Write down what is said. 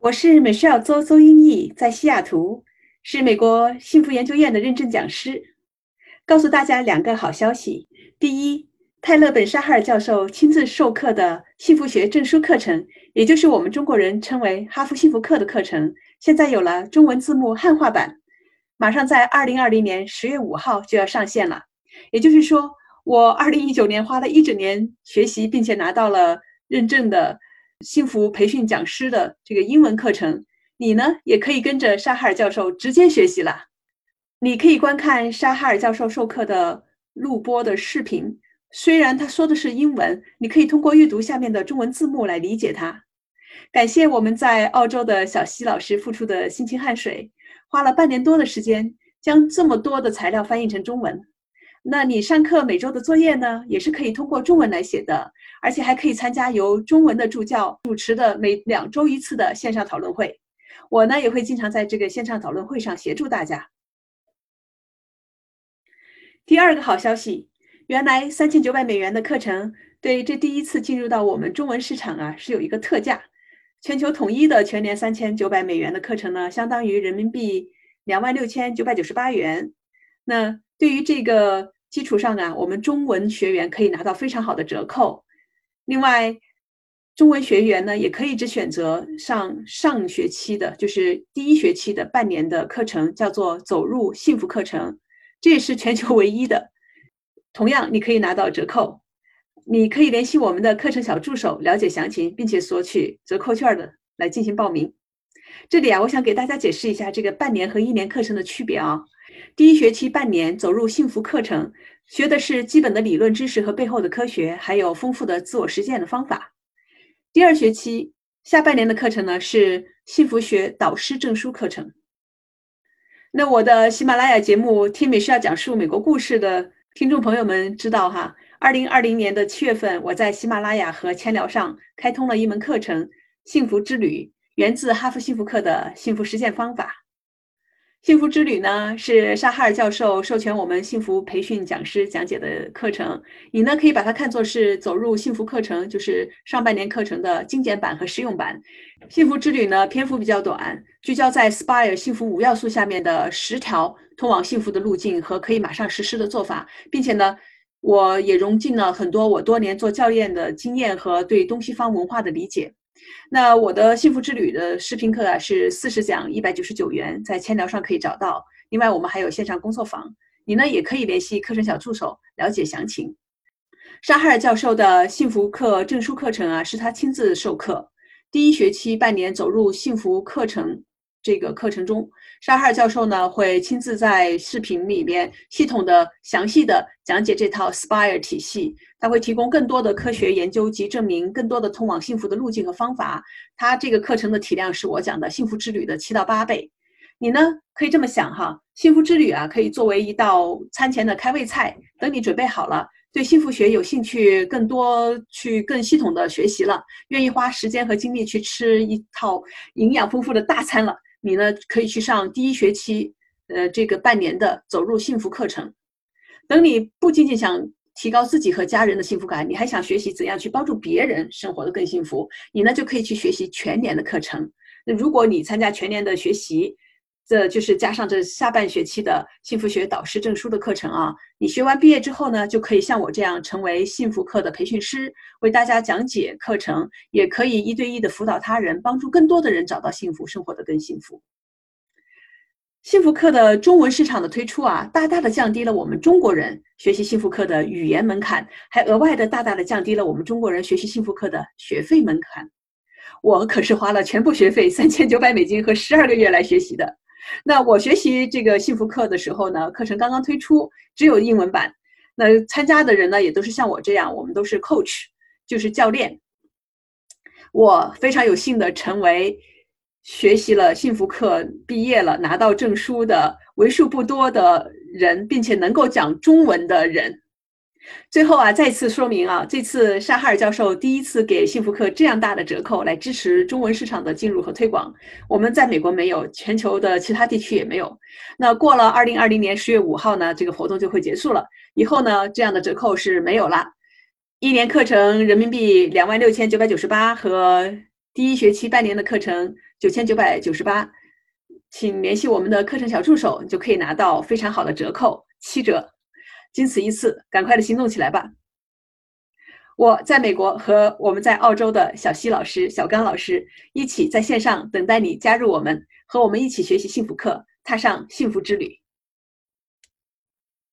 我是美 e 周周英译，在西雅图，是美国幸福研究院的认证讲师。告诉大家两个好消息：第一，泰勒本沙哈尔教授亲自授课的幸福学证书课程，也就是我们中国人称为哈佛幸福课的课程，现在有了中文字幕汉化版，马上在二零二零年十月五号就要上线了。也就是说，我二零一九年花了一整年学习，并且拿到了认证的。幸福培训讲师的这个英文课程，你呢也可以跟着沙哈尔教授直接学习了。你可以观看沙哈尔教授授课的录播的视频，虽然他说的是英文，你可以通过阅读下面的中文字幕来理解它。感谢我们在澳洲的小西老师付出的辛勤汗水，花了半年多的时间将这么多的材料翻译成中文。那你上课每周的作业呢，也是可以通过中文来写的，而且还可以参加由中文的助教主持的每两周一次的线上讨论会。我呢也会经常在这个线上讨论会上协助大家。第二个好消息，原来三千九百美元的课程，对这第一次进入到我们中文市场啊，是有一个特价，全球统一的全年三千九百美元的课程呢，相当于人民币两万六千九百九十八元。那对于这个基础上啊，我们中文学员可以拿到非常好的折扣。另外，中文学员呢也可以只选择上上学期的，就是第一学期的半年的课程，叫做“走入幸福课程”，这也是全球唯一的。同样，你可以拿到折扣。你可以联系我们的课程小助手了解详情，并且索取折扣券的来进行报名。这里啊，我想给大家解释一下这个半年和一年课程的区别啊。第一学期半年走入幸福课程，学的是基本的理论知识和背后的科学，还有丰富的自我实践的方法。第二学期下半年的课程呢是幸福学导师证书课程。那我的喜马拉雅节目《听美需要讲述美国故事》的听众朋友们知道哈，二零二零年的七月份，我在喜马拉雅和千聊上开通了一门课程《幸福之旅》，源自哈佛幸福课的幸福实践方法。幸福之旅呢，是沙哈尔教授授权我们幸福培训讲师讲解的课程。你呢可以把它看作是走入幸福课程，就是上半年课程的精简版和实用版。幸福之旅呢篇幅比较短，聚焦在 Spire 幸福五要素下面的十条通往幸福的路径和可以马上实施的做法，并且呢，我也融进了很多我多年做教练的经验和对东西方文化的理解。那我的幸福之旅的视频课啊是四十讲一百九十九元，在千聊上可以找到。另外我们还有线上工作坊，你呢也可以联系课程小助手了解详情。沙哈尔教授的幸福课证书课程啊是他亲自授课，第一学期半年走入幸福课程。这个课程中，沙哈尔教授呢会亲自在视频里面系统的、详细的讲解这套 Spire 体系。他会提供更多的科学研究及证明，更多的通往幸福的路径和方法。他这个课程的体量是我讲的幸福之旅的七到八倍。你呢可以这么想哈，幸福之旅啊可以作为一道餐前的开胃菜。等你准备好了，对幸福学有兴趣，更多去更系统的学习了，愿意花时间和精力去吃一套营养丰富的大餐了。你呢，可以去上第一学期，呃，这个半年的走入幸福课程。等你不仅仅想提高自己和家人的幸福感，你还想学习怎样去帮助别人生活的更幸福，你呢就可以去学习全年的课程。那如果你参加全年的学习，这就是加上这下半学期的幸福学导师证书的课程啊。你学完毕业之后呢，就可以像我这样成为幸福课的培训师，为大家讲解课程，也可以一对一的辅导他人，帮助更多的人找到幸福，生活的更幸福。幸福课的中文市场的推出啊，大大的降低了我们中国人学习幸福课的语言门槛，还额外的大大的降低了我们中国人学习幸福课的学费门槛。我可是花了全部学费三千九百美金和十二个月来学习的。那我学习这个幸福课的时候呢，课程刚刚推出，只有英文版。那参加的人呢，也都是像我这样，我们都是 coach，就是教练。我非常有幸的成为学习了幸福课、毕业了、拿到证书的为数不多的人，并且能够讲中文的人。最后啊，再次说明啊，这次沙哈尔教授第一次给幸福课这样大的折扣来支持中文市场的进入和推广，我们在美国没有，全球的其他地区也没有。那过了二零二零年十月五号呢，这个活动就会结束了。以后呢，这样的折扣是没有了。一年课程人民币两万六千九百九十八和第一学期半年的课程九千九百九十八，请联系我们的课程小助手，就可以拿到非常好的折扣，七折。仅此一次，赶快的行动起来吧！我在美国和我们在澳洲的小西老师、小刚老师一起在线上等待你加入我们，和我们一起学习幸福课，踏上幸福之旅。